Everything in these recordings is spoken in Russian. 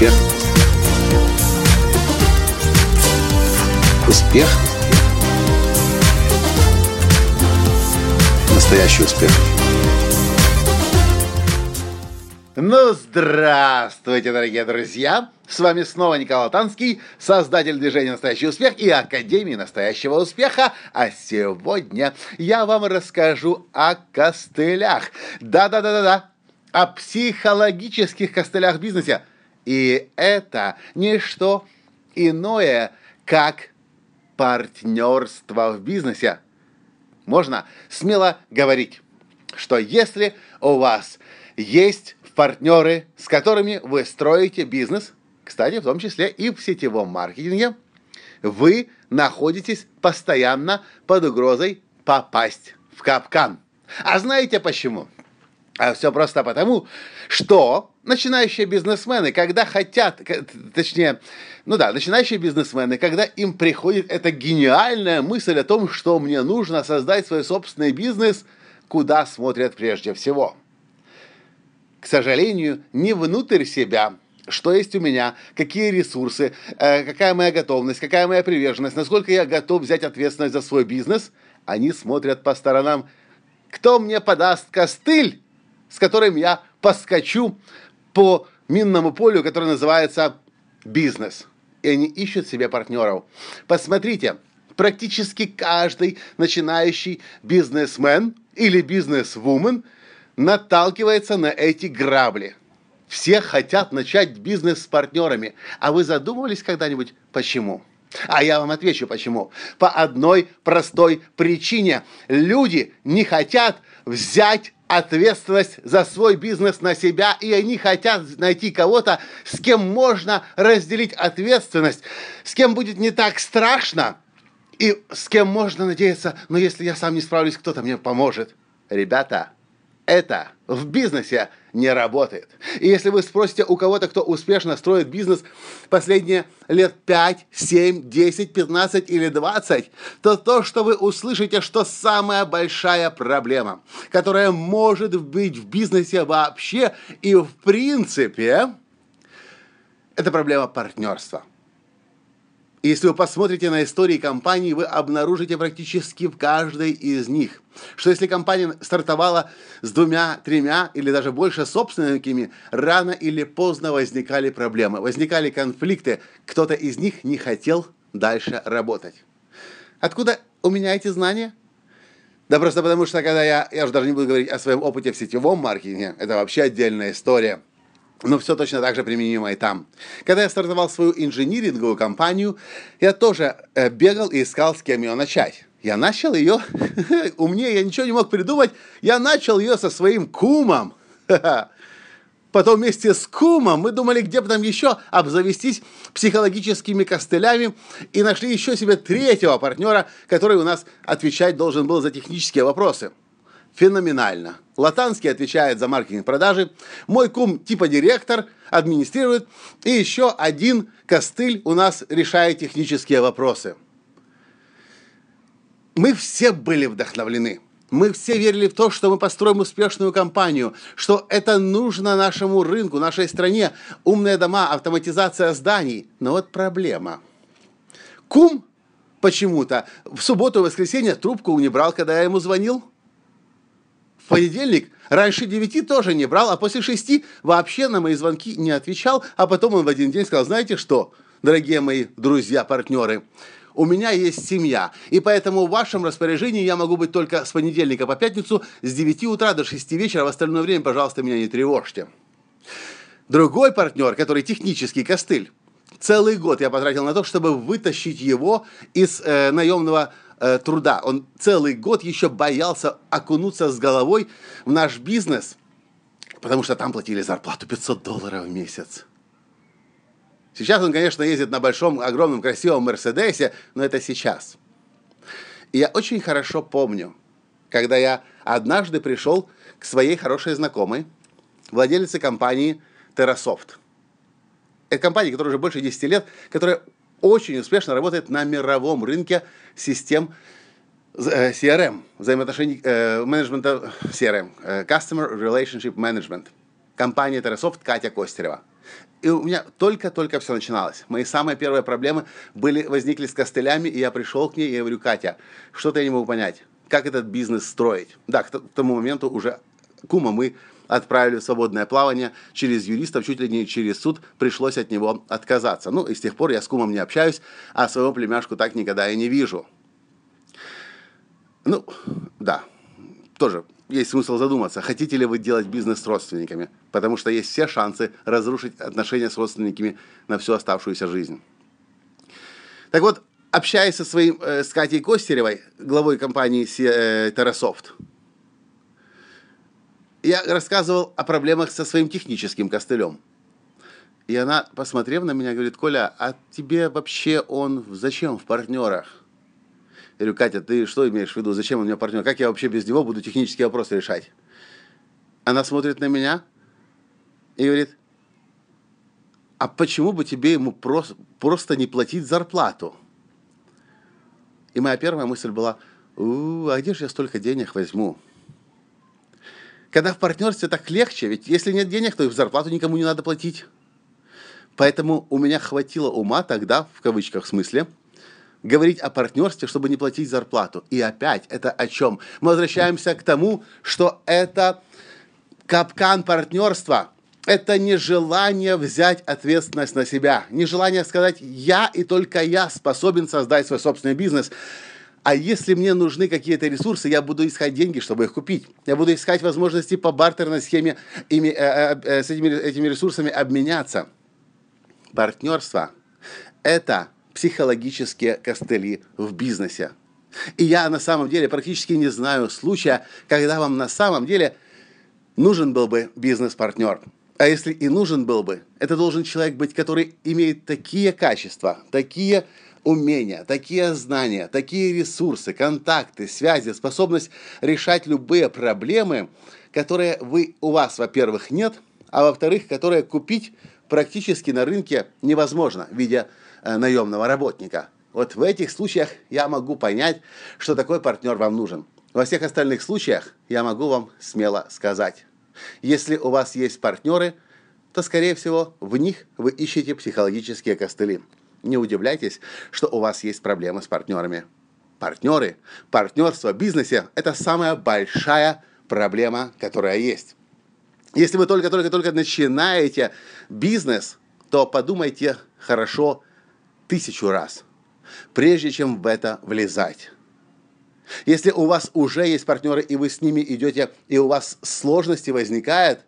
Успех. Успех. Настоящий успех. Ну, здравствуйте, дорогие друзья! С вами снова Николай Танский, создатель движения «Настоящий успех» и Академии настоящего успеха. А сегодня я вам расскажу о костылях. Да-да-да-да-да, о психологических костылях в бизнесе. И это не что иное, как партнерство в бизнесе. Можно смело говорить, что если у вас есть партнеры, с которыми вы строите бизнес – кстати, в том числе и в сетевом маркетинге, вы находитесь постоянно под угрозой попасть в капкан. А знаете почему? А все просто потому, что начинающие бизнесмены, когда хотят, точнее, ну да, начинающие бизнесмены, когда им приходит эта гениальная мысль о том, что мне нужно создать свой собственный бизнес, куда смотрят прежде всего? К сожалению, не внутрь себя, что есть у меня, какие ресурсы, э, какая моя готовность, какая моя приверженность, насколько я готов взять ответственность за свой бизнес, они смотрят по сторонам, кто мне подаст костыль, с которым я поскочу по минному полю, которое называется бизнес. И они ищут себе партнеров. Посмотрите, практически каждый начинающий бизнесмен или бизнесвумен наталкивается на эти грабли – все хотят начать бизнес с партнерами. А вы задумывались когда-нибудь, почему? А я вам отвечу, почему. По одной простой причине. Люди не хотят взять ответственность за свой бизнес на себя, и они хотят найти кого-то, с кем можно разделить ответственность, с кем будет не так страшно, и с кем можно надеяться, но если я сам не справлюсь, кто-то мне поможет. Ребята, это в бизнесе не работает. И если вы спросите у кого-то, кто успешно строит бизнес последние лет 5, 7, 10, 15 или 20, то то, что вы услышите, что самая большая проблема, которая может быть в бизнесе вообще и в принципе, это проблема партнерства. Если вы посмотрите на истории компаний, вы обнаружите практически в каждой из них, что если компания стартовала с двумя, тремя или даже больше собственниками, рано или поздно возникали проблемы, возникали конфликты, кто-то из них не хотел дальше работать. Откуда у меня эти знания? Да просто потому, что когда я, я уже даже не буду говорить о своем опыте в сетевом маркетинге, это вообще отдельная история – но все точно так же применимо и там. Когда я стартовал свою инжиниринговую компанию, я тоже э, бегал и искал, с кем ее начать. Я начал ее, умнее я ничего не мог придумать, я начал ее со своим кумом. Потом вместе с кумом мы думали, где бы там еще обзавестись психологическими костылями и нашли еще себе третьего партнера, который у нас отвечать должен был за технические вопросы феноменально. Латанский отвечает за маркетинг продажи, мой кум типа директор, администрирует, и еще один костыль у нас решает технические вопросы. Мы все были вдохновлены. Мы все верили в то, что мы построим успешную компанию, что это нужно нашему рынку, нашей стране. Умные дома, автоматизация зданий. Но вот проблема. Кум почему-то в субботу и воскресенье трубку не брал, когда я ему звонил понедельник раньше 9 тоже не брал, а после 6 вообще на мои звонки не отвечал, а потом он в один день сказал, знаете что, дорогие мои друзья, партнеры, у меня есть семья, и поэтому в вашем распоряжении я могу быть только с понедельника по пятницу с 9 утра до 6 вечера, в остальное время, пожалуйста, меня не тревожьте. Другой партнер, который технический костыль, целый год я потратил на то, чтобы вытащить его из э, наемного э, труда. Он целый год еще боялся окунуться с головой в наш бизнес, потому что там платили зарплату 500 долларов в месяц. Сейчас он, конечно, ездит на большом, огромном, красивом Мерседесе, но это сейчас. И я очень хорошо помню, когда я однажды пришел к своей хорошей знакомой, владелице компании TerraSoft. Это компания, которая уже больше 10 лет, которая очень успешно работает на мировом рынке систем CRM, взаимоотношений э, менеджмента CRM, э, Customer Relationship Management. Компания Terrasoft Катя Костерева. и у меня только-только все начиналось. Мои самые первые проблемы были, возникли с костылями, и я пришел к ней и говорю, Катя, что-то я не могу понять, как этот бизнес строить. Да, к тому моменту уже кума мы отправили в свободное плавание через юристов, чуть ли не через суд, пришлось от него отказаться. Ну, и с тех пор я с кумом не общаюсь, а своего племяшку так никогда и не вижу. Ну, да, тоже есть смысл задуматься, хотите ли вы делать бизнес с родственниками, потому что есть все шансы разрушить отношения с родственниками на всю оставшуюся жизнь. Так вот, общаясь со своим, э, с Катей Костеревой, главой компании э, Terrasoft, я рассказывал о проблемах со своим техническим костылем. И она, посмотрев на меня, говорит, Коля, а тебе вообще он зачем в партнерах? Я говорю, Катя, ты что имеешь в виду? Зачем он мне партнер? Как я вообще без него буду технические вопросы решать? Она смотрит на меня и говорит, а почему бы тебе ему просто, просто не платить зарплату? И моя первая мысль была, а где же я столько денег возьму? Когда в партнерстве так легче, ведь если нет денег, то и в зарплату никому не надо платить. Поэтому у меня хватило ума тогда, в кавычках в смысле, говорить о партнерстве, чтобы не платить зарплату. И опять, это о чем? Мы возвращаемся к тому, что это капкан партнерства. Это нежелание взять ответственность на себя. Нежелание сказать, я и только я способен создать свой собственный бизнес. А если мне нужны какие-то ресурсы, я буду искать деньги, чтобы их купить. Я буду искать возможности по бартерной схеме ими, э, э, э, с этими, этими ресурсами обменяться. Партнерство – это психологические костыли в бизнесе. И я на самом деле практически не знаю случая, когда вам на самом деле нужен был бы бизнес-партнер. А если и нужен был бы, это должен человек быть, который имеет такие качества, такие умения, такие знания, такие ресурсы, контакты, связи, способность решать любые проблемы, которые вы, у вас, во-первых, нет, а во-вторых, которые купить практически на рынке невозможно, видя Э, наемного работника. Вот в этих случаях я могу понять, что такой партнер вам нужен. Во всех остальных случаях я могу вам смело сказать. Если у вас есть партнеры, то, скорее всего, в них вы ищете психологические костыли. Не удивляйтесь, что у вас есть проблемы с партнерами. Партнеры, партнерство в бизнесе – это самая большая проблема, которая есть. Если вы только-только-только начинаете бизнес, то подумайте хорошо тысячу раз, прежде чем в это влезать. Если у вас уже есть партнеры, и вы с ними идете, и у вас сложности возникают,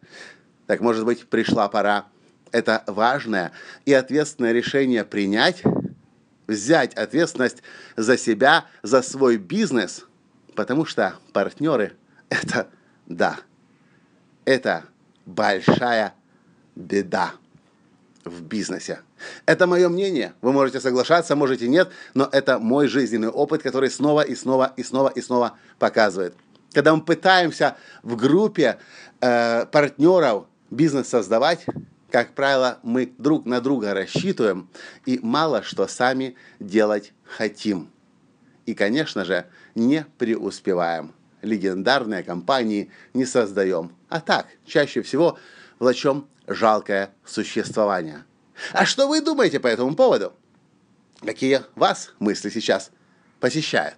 так, может быть, пришла пора это важное и ответственное решение принять, взять ответственность за себя, за свой бизнес, потому что партнеры – это, да, это большая беда в бизнесе. Это мое мнение. Вы можете соглашаться, можете нет, но это мой жизненный опыт, который снова и снова и снова и снова показывает. Когда мы пытаемся в группе э, партнеров бизнес создавать, как правило, мы друг на друга рассчитываем и мало что сами делать хотим. И, конечно же, не преуспеваем. Легендарные компании не создаем. А так, чаще всего влачем жалкое существование. А что вы думаете по этому поводу? Какие вас мысли сейчас посещают?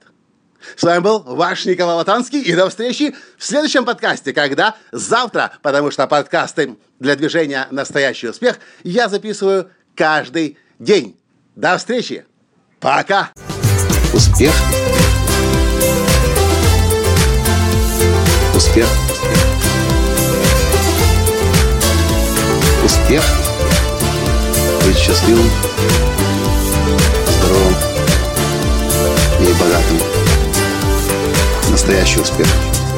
С вами был ваш Николай Латанский, и до встречи в следующем подкасте, когда завтра, потому что подкасты для движения «Настоящий успех» я записываю каждый день. До встречи! Пока! Успех! Успех! Успех! Быть счастливым, здоровым и богатым. Настоящий успех!